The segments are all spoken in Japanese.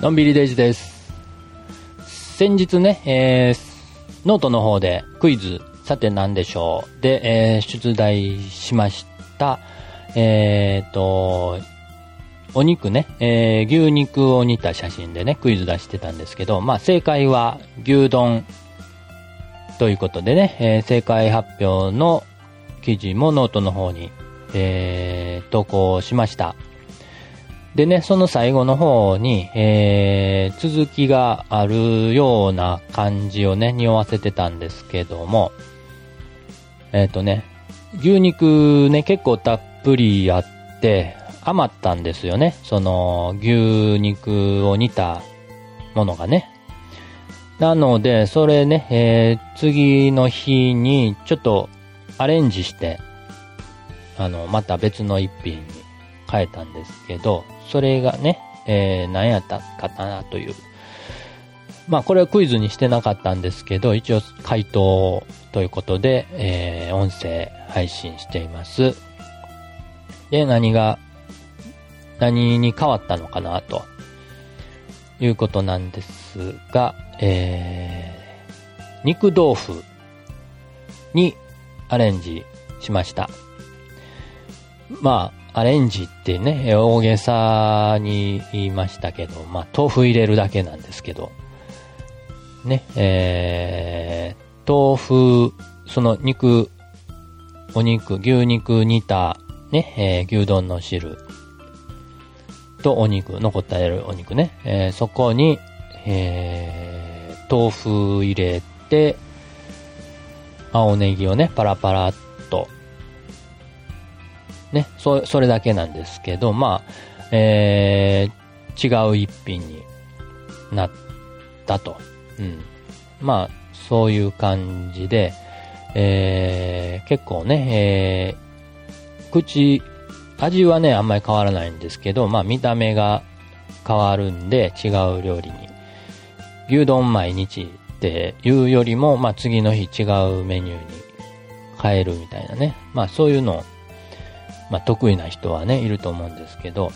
のんびりデイジです。先日ね、えー、ノートの方でクイズ、さて何でしょうで、えー、出題しました。えーと、お肉ね、えー、牛肉を煮た写真でね、クイズ出してたんですけど、まあ正解は牛丼ということでね、えー正解発表の記事もノートの方に、えー投稿しました。でね、その最後の方に、えー続きがあるような感じをね、匂わせてたんですけども、えっ、とね、牛肉ね、結構たっぷりあって、余ったんですよね。その、牛肉を煮たものがね。なので、それね、えー次の日にちょっとアレンジして、あの、また別の一品変えたんですけど、それがね、えー何やったかなという。まあ、これはクイズにしてなかったんですけど、一応回答ということで、えー音声配信しています。で、何が、何に変わったのかなということなんですが、えー、肉豆腐にアレンジしました。まあ、アレンジってね、大げさに言いましたけど、まあ、豆腐入れるだけなんですけど、ね、えー、豆腐、その肉、お肉、牛肉煮た、ね、えー牛丼の汁とお肉、残ったお肉ね、えーそこに、えー豆腐入れて、青ネギをね、パラパラっとね、そ、それだけなんですけど、まあ、えー、違う一品になったと。うん。まあ、そういう感じで、えー、結構ね、えー、口、味はね、あんまり変わらないんですけど、まあ見た目が変わるんで違う料理に。牛丼毎日っていうよりも、まあ次の日違うメニューに変えるみたいなね。まあそういうのをまあ、得意な人はね、いると思うんですけど、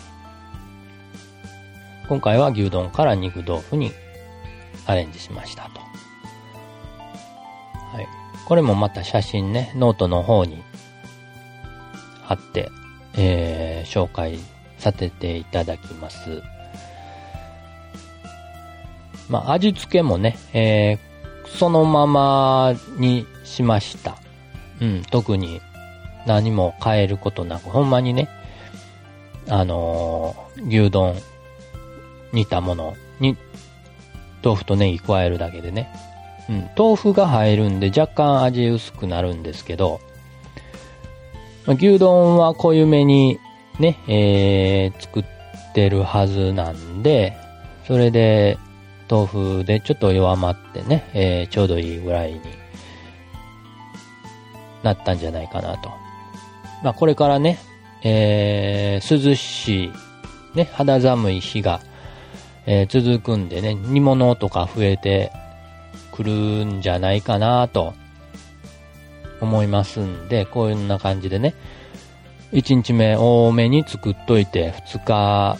今回は牛丼から肉豆腐にアレンジしましたと。はい。これもまた写真ね、ノートの方に貼って、えー、紹介させていただきます。まあ、味付けもね、えー、そのままにしました。うん、特に何も変えることなく、ほんまにね、あのー牛丼、煮たものに、豆腐とネギ加えるだけでね。うん、豆腐が入るんで若干味薄くなるんですけど、牛丼は濃ゆめにね、えー、作ってるはずなんで、それで、豆腐でちょっと弱まってね、えーちょうどいいぐらいになったんじゃないかなと。まあ、これからね、えー、涼しい、ね、肌寒い日が、えー続くんでね、煮物とか増えてくるんじゃないかなと思いますんで、こういうんな感じでね、1日目多めに作っといて、2日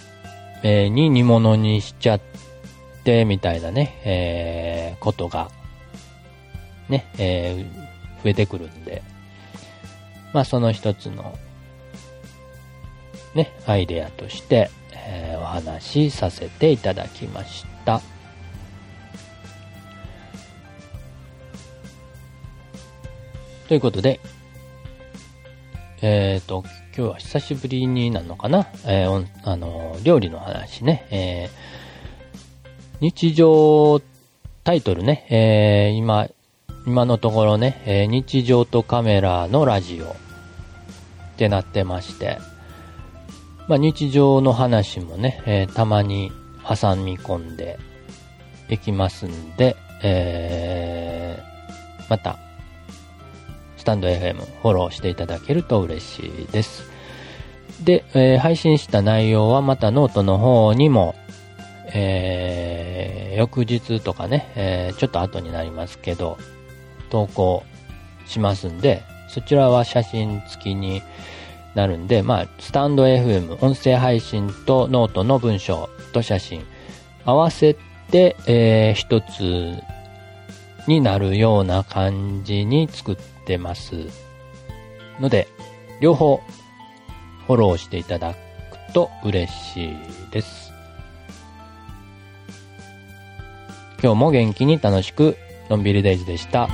目に煮物にしちゃって、みたいなね、えーことが、ね、えー増えてくるんで、まあその一つの、ね、アイデアとして、えーお話しさせていただきました。ということで、えっ、と、今日は久しぶりになるのかな？えーあの、料理の話ね、えー日常タイトルね、えー今、今のところね、えー日常とカメラのラジオってなってまして、まあ、日常の話もね、えーたまに挟み込んでいきますんで、えーまた、スタンド FM フォローしていただけると嬉しいです。で、えー配信した内容はまたノートの方にも、えー翌日とかね、えーちょっと後になりますけど、投稿しますんで、そちらは写真付きになるんで、まあ、スタンド FM、音声配信とノートの文章と写真、合わせて、えー、一つになるような感じに作ってます。ので、両方フォローしていただくと嬉しいです。今日も元気に楽しく、のんびりデイズでした。